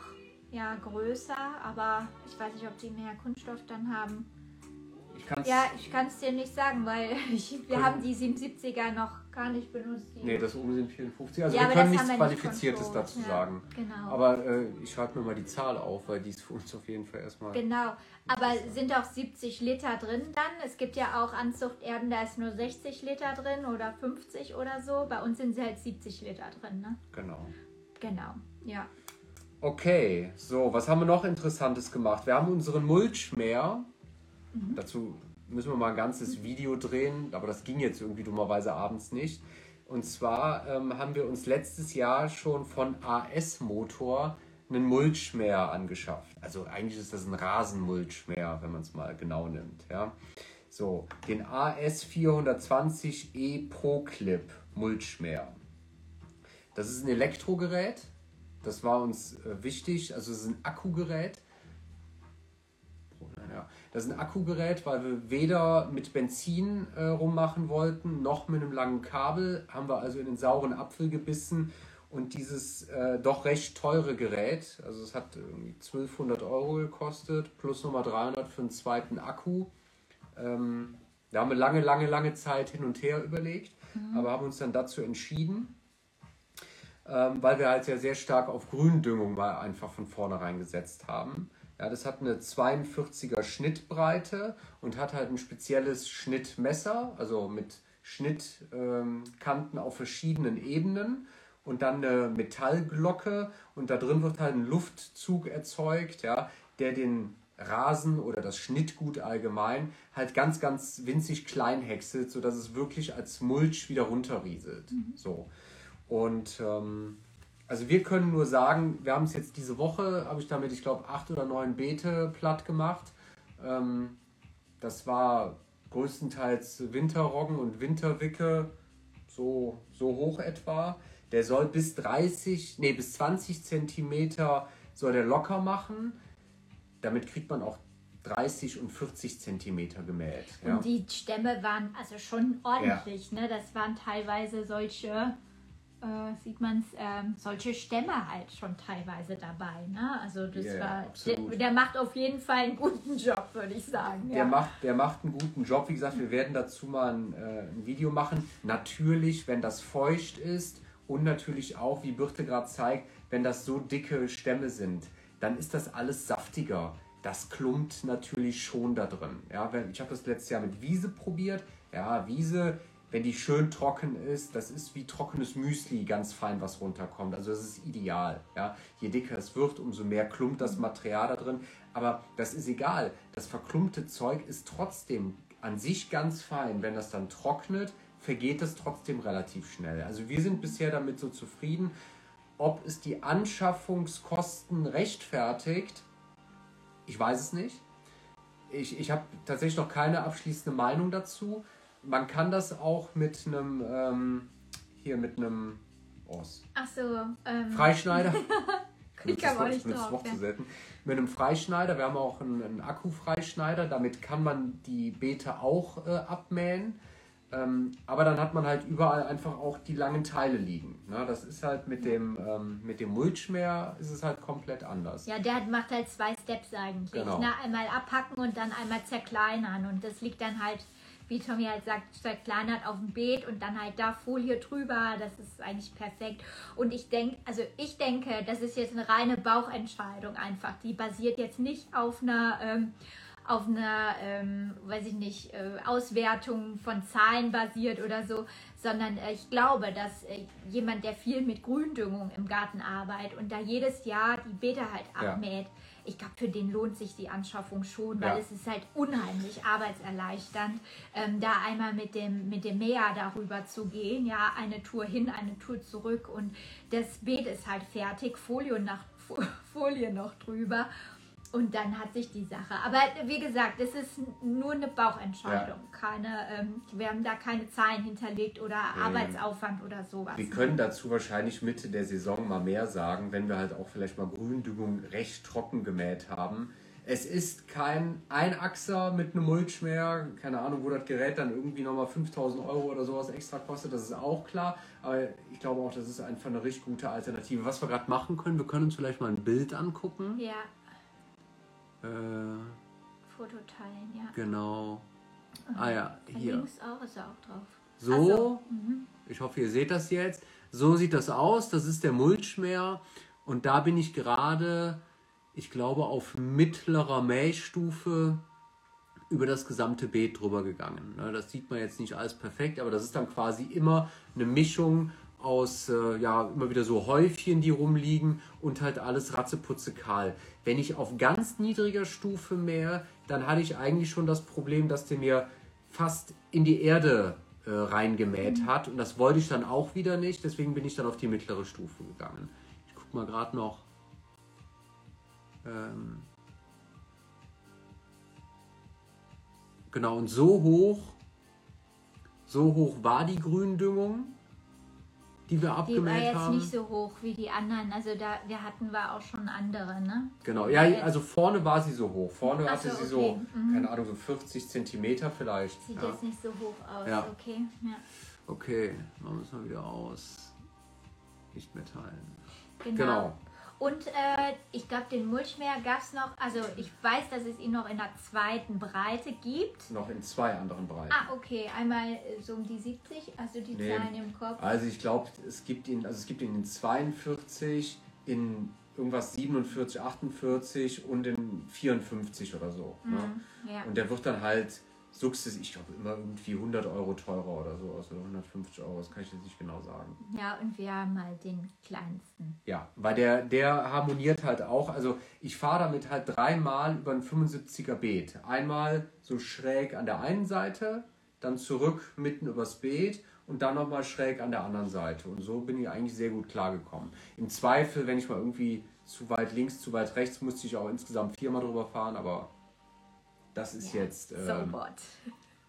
ja, größer, aber ich weiß nicht, ob die mehr Kunststoff dann haben. Ich kann's, Ja, ich kann es dir nicht sagen, weil ich, wir haben die 77er noch gar nicht benutzt. Nee, das oben sind 54. Also Ja, wir können nichts wir nicht Qualifiziertes controlled, dazu ja. sagen. Genau. Aber äh, ich schreibe mir mal die Zahl auf, weil die ist für uns auf jeden Fall erstmal. Genau, aber sind auch 70 Liter drin dann? Es gibt ja auch Anzuchterden, da ist nur 60 Liter drin oder 50 oder so. Bei uns sind sie halt 70 Liter drin, ne? Genau. Genau, ja. Okay, so, was haben wir noch Interessantes gemacht? Wir haben unseren Mulchmäher. Dazu müssen wir mal ein ganzes Video drehen, aber das ging jetzt irgendwie dummerweise abends nicht. Und zwar ähm, haben wir uns letztes Jahr schon von AS Motor einen Mulchmäher angeschafft. Also eigentlich ist das ein Rasenmulchmäher, wenn man es mal genau nimmt. Ja. So, den AS 420E Pro Clip Mulchmäher. Das ist ein Elektrogerät. Das war uns äh, wichtig. Also es ist ein Akkugerät. Das ist ein Akkugerät, weil wir weder mit Benzin äh, rummachen wollten, noch mit einem langen Kabel. Haben wir also in den sauren Apfel gebissen. Und dieses äh, doch recht teure Gerät, also es hat irgendwie 1200 Euro gekostet, plus nochmal 300 für einen zweiten Akku. Ähm, da haben wir lange, lange, lange Zeit hin und her überlegt, aber haben uns dann dazu entschieden, ähm, weil wir halt ja sehr stark auf Gründüngung mal einfach von vornherein gesetzt haben. Ja, das hat eine 42er Schnittbreite und hat halt ein spezielles Schnittmesser, also mit Schnittkanten ähm, auf verschiedenen Ebenen und dann eine Metallglocke und da drin wird halt ein Luftzug erzeugt, ja, der den Rasen oder das Schnittgut allgemein halt ganz, ganz winzig klein häckselt, sodass es wirklich als Mulch wieder runterrieselt. So. Und ähm, also wir können nur sagen, wir haben es jetzt diese Woche, habe ich damit, ich glaube, acht oder neun Beete platt gemacht. Ähm, das war größtenteils Winterroggen und Winterwicke, so, so hoch etwa. Der soll bis 30, nee, bis 20 Zentimeter soll der locker machen. Damit kriegt man auch 30 und 40 Zentimeter gemäht. Ja. Und die Stämme waren also schon ordentlich, ne? Das waren teilweise solche, äh, sieht man es, ähm, solche Stämme halt schon teilweise dabei, ne? Also das ja, war, der, der macht auf jeden Fall einen guten Job, würde ich sagen. Der, ja. macht, der macht einen guten Job. Wie gesagt, wir werden dazu mal ein, äh, ein Video machen. Natürlich, wenn das feucht ist und natürlich auch, wie Birte gerade zeigt, wenn das so dicke Stämme sind, dann ist das alles saftiger. Das klumpt natürlich schon da drin. Ja, ich habe das letztes Jahr mit Wiese probiert. Ja, Wiese, wenn die schön trocken ist, das ist wie trockenes Müsli, ganz fein, was runterkommt. Also das ist ideal. Ja. Je dicker es wird, umso mehr klumpt das Material da drin. Aber das ist egal. Das verklumpte Zeug ist trotzdem an sich ganz fein. Wenn das dann trocknet, vergeht es trotzdem relativ schnell. Also wir sind bisher damit so zufrieden. Ob es die Anschaffungskosten rechtfertigt, ich weiß es nicht. Ich, ich habe tatsächlich noch keine abschließende Meinung dazu. Man kann das auch mit einem, ähm, hier mit einem oh, Ach so, ähm, Freischneider. Ich kam auch nicht drauf, Wort ja. zu selten. Mit einem Freischneider, wir haben auch einen, einen Akkufreischneider, damit kann man die Beete auch äh, abmähen. Ähm, aber dann hat man halt überall einfach auch die langen Teile liegen. Ne? Das ist halt mit dem, ähm, mit dem Mulchmäher ist es halt komplett anders. Ja, der hat- macht halt zwei Steps eigentlich. Genau. Na, einmal abhacken und dann einmal zerkleinern. Und das liegt dann halt wie Tommy halt sagt, zerkleinert auf dem Beet und dann halt da Folie drüber. Das ist eigentlich perfekt. Und ich denke, also ich denke, das ist jetzt eine reine Bauchentscheidung einfach. Die basiert jetzt nicht auf einer ähm, auf einer, ähm, weiß ich nicht, äh, Auswertung von Zahlen basiert oder so, sondern äh, ich glaube, dass äh, jemand, der viel mit Gründüngung im Garten arbeitet und da jedes Jahr die Beete halt abmäht, ja. Ich glaube, für den lohnt sich die Anschaffung schon, weil ja. es ist halt unheimlich arbeitserleichternd, ähm, da einmal mit dem, mit dem Mäher darüber zu gehen, ja, eine Tour hin, eine Tour zurück und das Beet ist halt fertig, Folie, nach, Folie noch drüber und dann hat sich die Sache. Aber wie gesagt, es ist nur eine Bauchentscheidung. Ja. Keine, ähm, wir haben da keine Zahlen hinterlegt oder ähm, Arbeitsaufwand oder sowas. Wir können dazu wahrscheinlich Mitte der Saison mal mehr sagen, wenn wir halt auch vielleicht mal Gründüngung recht trocken gemäht haben. Es ist kein Einachser mit einem Mulch mehr. Keine Ahnung, wo das Gerät dann irgendwie nochmal 5000 Euro oder sowas extra kostet. Das ist auch klar. Aber ich glaube auch, das ist einfach eine richtig gute Alternative. Was wir gerade machen können, wir können uns vielleicht mal ein Bild angucken. Ja. Äh, Foto teilen, ja. Genau. Mhm. Ah ja, hier. Links auch ist er auch drauf. So, so. Mhm. ich hoffe, ihr seht das jetzt. So sieht das aus. Das ist der Mulchmeer. Und da bin ich gerade, ich glaube, auf mittlerer Mähstufe über das gesamte Beet drüber gegangen. Ne, das sieht man jetzt nicht alles perfekt, aber das ist dann quasi immer eine Mischung aus äh, ja immer wieder so Häufchen, die rumliegen und halt alles ratzeputze kahl. Wenn ich auf ganz niedriger Stufe mähe, dann hatte ich eigentlich schon das Problem, dass der mir fast in die Erde äh, reingemäht mhm. hat und das wollte ich dann auch wieder nicht, deswegen bin ich dann auf die mittlere Stufe gegangen. Ich gucke mal gerade noch. Ähm genau, und so hoch, so hoch war die Gründüngung die wir abgemeldet haben. Die war jetzt haben. nicht so hoch wie die anderen. Also da wir hatten wir auch schon andere, ne? Genau, ja, also vorne war sie so hoch. Vorne Ach hatte so, sie okay. so, mhm. keine Ahnung, so 50 Zentimeter vielleicht. Sieht ja. jetzt nicht so hoch aus, ja. okay. Ja. Okay, machen wir es mal wieder aus. Nicht mehr teilen. Genau. genau. Und äh, ich glaube, den Mulchmeer gab es noch, also ich weiß, dass es ihn noch in der zweiten Breite gibt. Noch in zwei anderen Breiten. Ah, okay. Einmal äh, so um die 70, also die nee. Zahlen im Kopf. Also ich glaube, es gibt ihn, also es gibt ihn in 42, in irgendwas 47, 48 und in 54 oder so. Ne? Mhm, ne? ja. Und der wird dann halt sukzessiv, ich glaube immer irgendwie 100 Euro teurer oder so, also 150 Euro, das kann ich jetzt nicht genau sagen. Ja, und wir haben mal den kleinsten. Ja, weil der, der harmoniert halt auch, also ich fahre damit halt dreimal über ein 75er Beet. Einmal so schräg an der einen Seite, dann zurück mitten übers Beet und dann nochmal schräg an der anderen Seite. Und so bin ich eigentlich sehr gut klargekommen. Im Zweifel, wenn ich mal irgendwie zu weit links, zu weit rechts, musste ich auch insgesamt viermal drüber fahren, aber das ist ja, jetzt ähm, so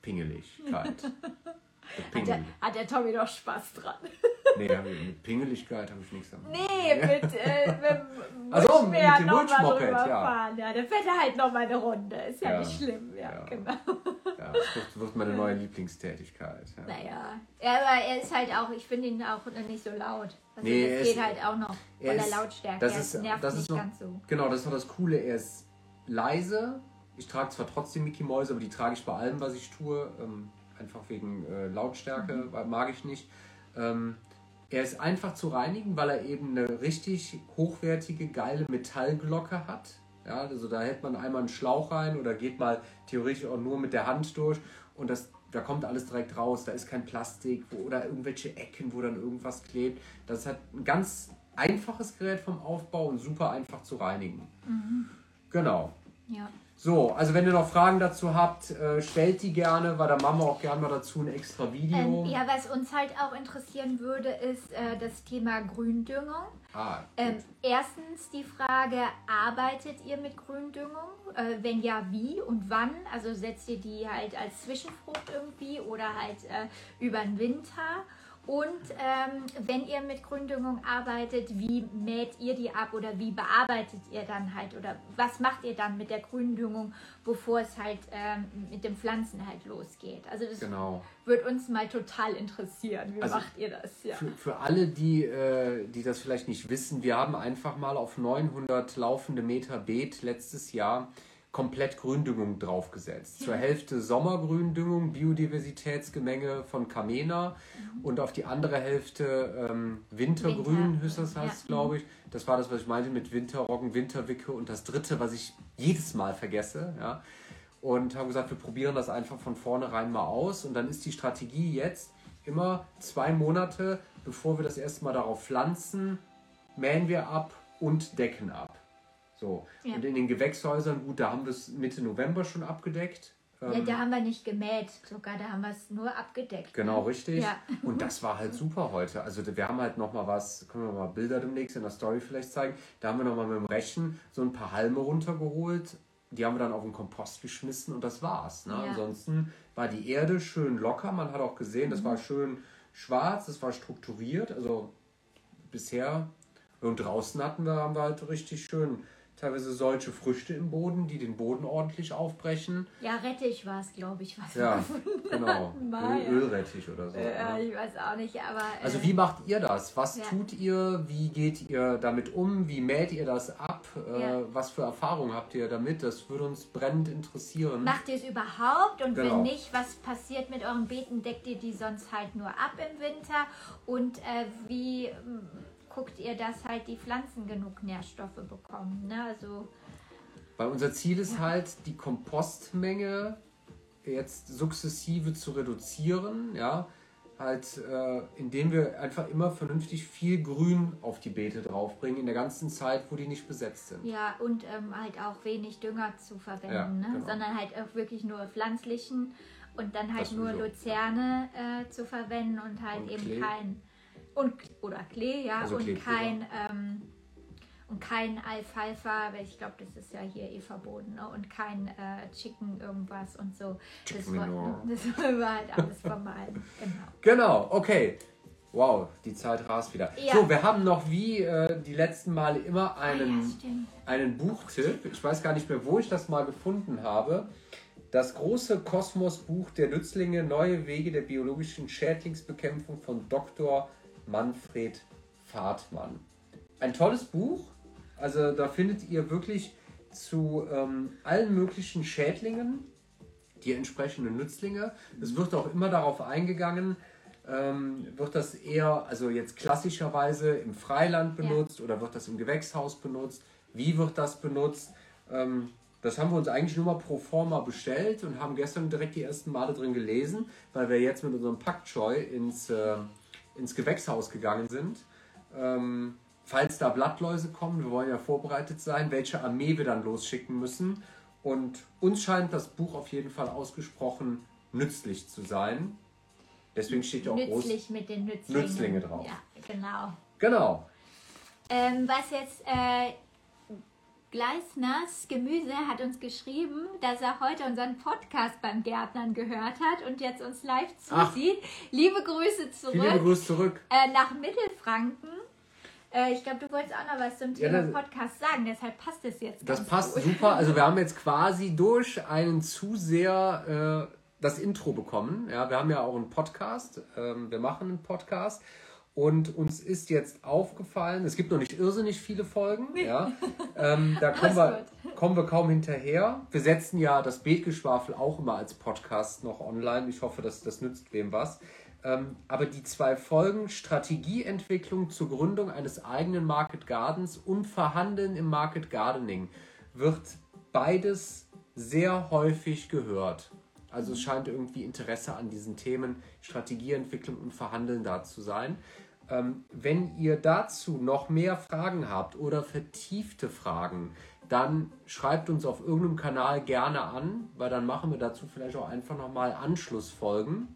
Pingeligkeit. Hat der, hat der Tommy doch Spaß dran. nee, mit Pingeligkeit habe ich nichts damit. Nee, mit, äh, mit also, mit dem Mulchmoped, ja. ja. Der fährt halt noch mal eine Runde. Ist ja, ja nicht schlimm, ja, ja. genau. Ja, das wird, wird meine neue Lieblingstätigkeit. Ja. Naja, ja, aber er ist halt auch, ich finde ihn auch nicht so laut. Also nee, das geht ist, halt auch noch von der Lautstärke. Das ist, nervt das nicht noch, ganz so. Genau, das ist noch das Coole. Er ist leise, ich trage zwar trotzdem Mickey Mäuse, aber die trage ich bei allem, was ich tue. Ähm, einfach wegen äh, Lautstärke, mhm. mag ich nicht. Ähm, er ist einfach zu reinigen, weil er eben eine richtig hochwertige, geile Metallglocke hat. Ja, also da hält man einmal einen Schlauch rein oder geht mal theoretisch auch nur mit der Hand durch und das, da kommt alles direkt raus. Da ist kein Plastik wo, oder irgendwelche Ecken, wo dann irgendwas klebt. Das hat ein ganz einfaches Gerät vom Aufbau und super einfach zu reinigen. Mhm. Genau. Ja. So, also wenn ihr noch Fragen dazu habt, äh, stellt die gerne, weil da machen wir auch gerne mal dazu ein extra Video. Ähm, ja, was uns halt auch interessieren würde, ist äh, das Thema Gründüngung. Ah, ähm, erstens die Frage, arbeitet ihr mit Gründüngung? Äh, wenn ja, wie und wann? Also setzt ihr die halt als Zwischenfrucht irgendwie oder halt äh, über den Winter? Und ähm, wenn ihr mit Gründüngung arbeitet, wie mäht ihr die ab oder wie bearbeitet ihr dann halt oder was macht ihr dann mit der Gründüngung, bevor es halt ähm, mit den Pflanzen halt losgeht? Also das genau. wird uns mal total interessieren. Wie also macht ihr das? Ja. Für, für alle, die, äh, die das vielleicht nicht wissen, wir haben einfach mal auf 900 laufende Meter Beet letztes Jahr komplett Gründüngung draufgesetzt. Zur Hälfte Sommergründüngung, Biodiversitätsgemenge von Kamena mhm. und auf die andere Hälfte ähm, Wintergrün, Winter. das heißt, ja. glaube ich. Das war das, was ich meinte mit Winterroggen, Winterwicke und das dritte, was ich jedes Mal vergesse. Ja. Und haben gesagt, wir probieren das einfach von vornherein mal aus. Und dann ist die Strategie jetzt immer zwei Monate, bevor wir das erste Mal darauf pflanzen, mähen wir ab und decken ab. So. Ja. Und in den Gewächshäusern, gut, da haben wir es Mitte November schon abgedeckt. Ja, ähm, da haben wir nicht gemäht, sogar da haben wir es nur abgedeckt. Genau, ne? richtig. Ja. Und das war halt super heute. Also wir haben halt nochmal was, können wir mal Bilder demnächst in der Story vielleicht zeigen. Da haben wir nochmal mit dem Rechen so ein paar Halme runtergeholt. Die haben wir dann auf den Kompost geschmissen und das war's. Ne? Ja. Ansonsten war die Erde schön locker. Man hat auch gesehen, das mhm. war schön schwarz, das war strukturiert. Also bisher und draußen hatten wir, haben wir halt richtig schön teilweise solche Früchte im Boden, die den Boden ordentlich aufbrechen. Ja, Rettich war es, glaube ich, was ja, genau. Öl, Ölrettich oder so. Ja, ich weiß auch nicht, aber... Äh, also wie macht ihr das? Was ja. tut ihr? Wie geht ihr damit um? Wie mäht ihr das ab? Äh, ja. was für Erfahrungen habt ihr damit? Das würde uns brennend interessieren. Macht ihr es überhaupt? Und genau. wenn nicht, was passiert mit euren Beeten? Deckt ihr die sonst halt nur ab im Winter? Und äh, wie guckt ihr, dass halt die Pflanzen genug Nährstoffe bekommen. Ne? Also, Weil unser Ziel ist ja. halt, die Kompostmenge jetzt sukzessive zu reduzieren, ja, halt, äh, indem wir einfach immer vernünftig viel Grün auf die Beete draufbringen in der ganzen Zeit, wo die nicht besetzt sind. Ja, und ähm, halt auch wenig Dünger zu verwenden, ja, ne? Genau. sondern halt auch wirklich nur pflanzlichen und dann halt nur Luzerne äh, zu verwenden und halt und eben Klee. kein und oder Klee, ja, also und kein ähm, und kein Alfalfa, weil ich glaube, das ist ja hier eh verboten, ne? und kein äh, Chicken irgendwas und so. Das, war, das wollen wir halt alles vermeiden. Genau. Genau, okay. Wow, die Zeit rast wieder. Ja. So, wir haben noch wie äh, die letzten Male immer einen, ah, ja, einen Buchtipp. Ich weiß gar nicht mehr, wo ich das mal gefunden habe. Das große Kosmos-Buch der Nützlinge, Neue Wege der biologischen Schädlingsbekämpfung von Dr. Manfred Fahrtmann. Ein tolles Buch. Also da findet ihr wirklich zu ähm, allen möglichen Schädlingen die entsprechenden Nützlinge. Es wird auch immer darauf eingegangen, ähm, wird das eher, also jetzt klassischerweise im Freiland benutzt ja. oder wird das im Gewächshaus benutzt? Wie wird das benutzt? Ähm, das haben wir uns eigentlich nur mal pro forma bestellt und haben gestern direkt die ersten Male drin gelesen, weil wir jetzt mit unserem Packjoy ins äh, ins Gewächshaus gegangen sind. Ähm, falls da Blattläuse kommen, wir wollen ja vorbereitet sein, welche Armee wir dann losschicken müssen. Und uns scheint das Buch auf jeden Fall ausgesprochen nützlich zu sein. Deswegen steht ja auch Nützlich groß mit den Nützlingen. Nützlinge drauf. Ja, genau. Genau. Ähm, was jetzt äh, Gleisners Gemüse hat uns geschrieben, dass er heute unseren Podcast beim Gärtnern gehört hat und jetzt uns live zusieht. Ach, liebe Grüße zurück. Liebe Grüße zurück. Äh, nach Mittelfranken. Äh, ich glaube, du wolltest auch noch was zum Thema ja, Podcast sagen, deshalb passt es jetzt. Das passt gut. super. Also wir haben jetzt quasi durch einen zu sehr äh, das Intro bekommen. Ja, wir haben ja auch einen Podcast. Ähm, wir machen einen Podcast. Und uns ist jetzt aufgefallen, es gibt noch nicht irrsinnig viele Folgen, ja. Ähm, da kommen wir, kommen wir kaum hinterher. Wir setzen ja das Beetgeschwafel auch immer als Podcast noch online. Ich hoffe, dass das nützt wem was. Ähm, aber die zwei Folgen Strategieentwicklung zur Gründung eines eigenen Market Gardens und Verhandeln im Market Gardening wird beides sehr häufig gehört. Also es scheint irgendwie Interesse an diesen Themen Strategieentwicklung und Verhandeln da zu sein. Ähm, wenn ihr dazu noch mehr Fragen habt oder vertiefte Fragen, dann schreibt uns auf irgendeinem Kanal gerne an, weil dann machen wir dazu vielleicht auch einfach nochmal Anschlussfolgen.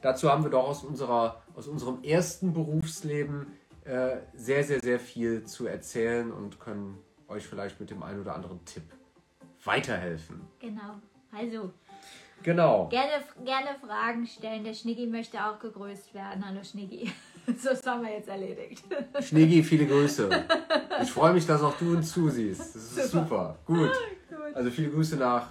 Dazu haben wir doch aus, unserer, aus unserem ersten Berufsleben äh, sehr, sehr, sehr viel zu erzählen und können euch vielleicht mit dem einen oder anderen Tipp weiterhelfen. Genau. Also. Genau. Gerne, gerne Fragen stellen. Der Schniggi möchte auch gegrüßt werden. Hallo Schniggi. So, haben wir jetzt erledigt. Schniggi, viele Grüße. Ich freue mich, dass auch du uns zusiehst. Das ist super. super. Gut. Gut. Also viele Grüße nach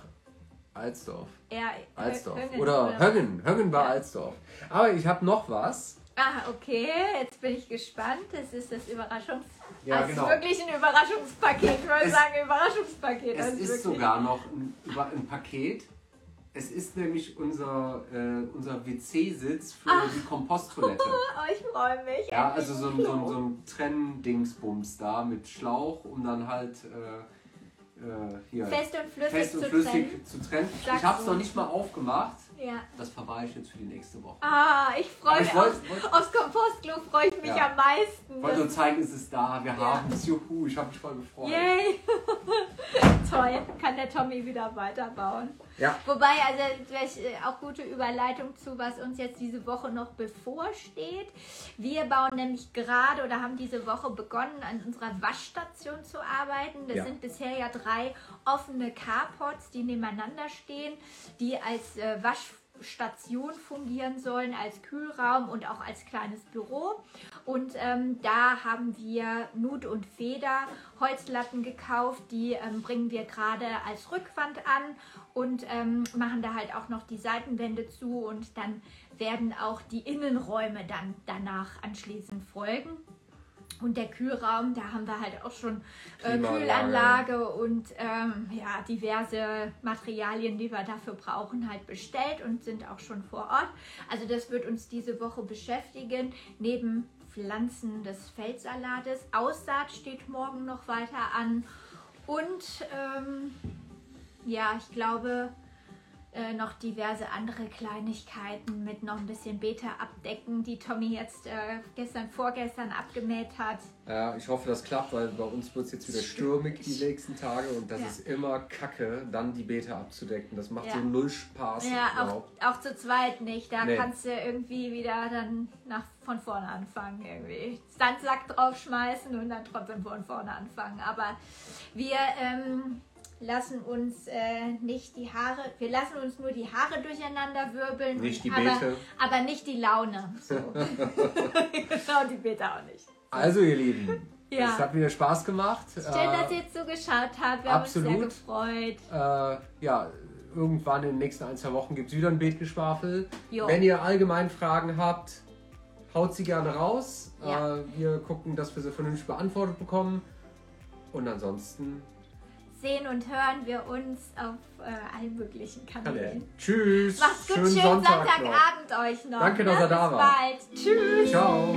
Alsdorf. Ja, Alsdorf. Högen, oder, oder Höggen. Höggen war ja. Alsdorf. Aber ich habe noch was. Ah, okay. Jetzt bin ich gespannt. Das ist das Überraschungs Ja, das genau. ist wirklich ein Überraschungspaket. Ich würde sagen, Überraschungspaket. Es Das ist wirklich- sogar noch ein, ein Paket. Es ist nämlich unser, äh, unser WC-Sitz für die Komposttoilette. Oh, ich freue mich. Ja, also so ein, so ein, so ein Trenndingsbums da mit Schlauch, um dann halt äh, äh, hier Fest und flüssig fest und zu flüssig trennen. zu trennen. Sagst ich habe es noch nicht mal aufgemacht. Ja. Das verwahre ich jetzt für die nächste Woche. Ah, ich freue mich. wollt- aufs, wollt- aufs Kompostklo freue ich mich Ja. am meisten. Ich wollte nur zeigen, es ist da, wir Ja. haben es, juhu, ich habe mich voll gefreut. Yay! Toll, kann der Tommy wieder weiterbauen. Ja, Wobei, also vielleicht äh, auch gute Überleitung zu, was uns jetzt diese Woche noch bevorsteht. Wir bauen nämlich gerade oder haben diese Woche begonnen, an unserer Waschstation zu arbeiten. Das Ja. sind bisher ja drei offene Carports, die nebeneinander stehen, die als äh, Waschstation fungieren sollen, als Kühlraum und auch als kleines Büro. Und ähm, da haben wir Nut und Feder Holzlatten gekauft, die ähm, bringen wir gerade als Rückwand an und ähm, machen da halt auch noch die Seitenwände zu und dann werden auch die Innenräume dann danach anschließend folgen. Und der Kühlraum, da haben wir halt auch schon äh. Kühlanlage und ähm, ja, diverse Materialien, die wir dafür brauchen, halt bestellt und sind auch schon vor Ort. Also das wird uns diese Woche beschäftigen, neben Pflanzen des Feldsalates. Aussaat steht morgen noch weiter an. Und ähm, ja, ich glaube, äh, noch diverse andere Kleinigkeiten mit noch ein bisschen Beta abdecken, die Tommy jetzt äh, gestern, vorgestern abgemäht hat. Ja, ich hoffe, das klappt, weil bei uns wird es jetzt wieder stürmig die nächsten Tage und das Ja. ist immer kacke, dann die Beete abzudecken. Das macht Ja. so null Spaß Ja, auch, überhaupt. auch zu zweit nicht. Da Nee. kannst du irgendwie wieder dann nach, von vorne anfangen. Irgendwie Sandsack draufschmeißen und dann trotzdem von vorne anfangen. Aber wir ähm, lassen uns äh, nicht die Haare, wir lassen uns nur die Haare durcheinander wirbeln. Nicht die aber. Aber nicht die Laune. So. genau, die Beete auch nicht. Also ihr Lieben, Ja. es hat wieder Spaß gemacht. Schön, dass Äh, ihr zugeschaut habt. Wir haben uns absolut. sehr gefreut. äh, ja, irgendwann in den nächsten ein, zwei Wochen gibt es wieder ein Beetgeschwafel. Jo. Wenn ihr allgemein Fragen habt, haut sie gerne raus. Ja. Äh, wir gucken, dass wir sie vernünftig beantwortet bekommen. Und ansonsten, Sehen und hören wir uns auf äh, allen möglichen Kanälen. Tschüss. Macht's gut, schönen, Sonntag noch. Sonntagabend euch noch. Danke, dass ne? ihr da Bis wart. bald. Tschüss. Ciao.